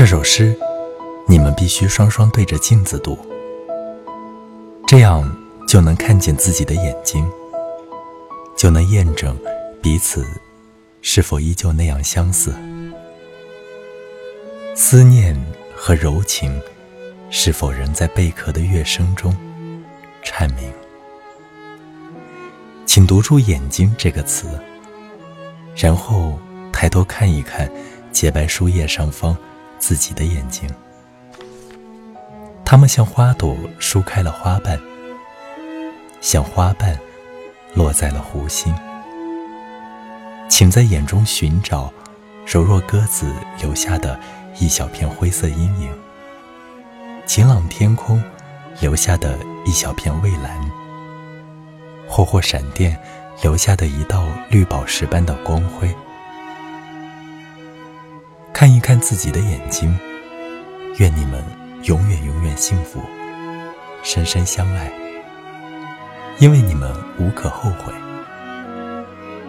这首诗，你们必须双双对着镜子读，这样就能看见自己的眼睛，就能验证彼此是否依旧那样相似。思念和柔情，是否仍在贝壳的乐声中阐明？请读出“眼睛”这个词，然后抬头看一看洁白书页上方自己的眼睛，它们像花朵舒开了花瓣，像花瓣落在了湖心。请在眼中寻找柔弱鸽子留下的一小片灰色阴影，晴朗天空留下的一小片蔚蓝。霍霍闪电留下的一道绿宝石般的光辉。看一看自己的眼睛，愿你们永远永远幸福，深深相爱。因为你们无可后悔，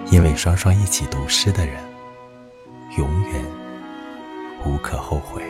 因为双双一起读诗的人，永远无可后悔。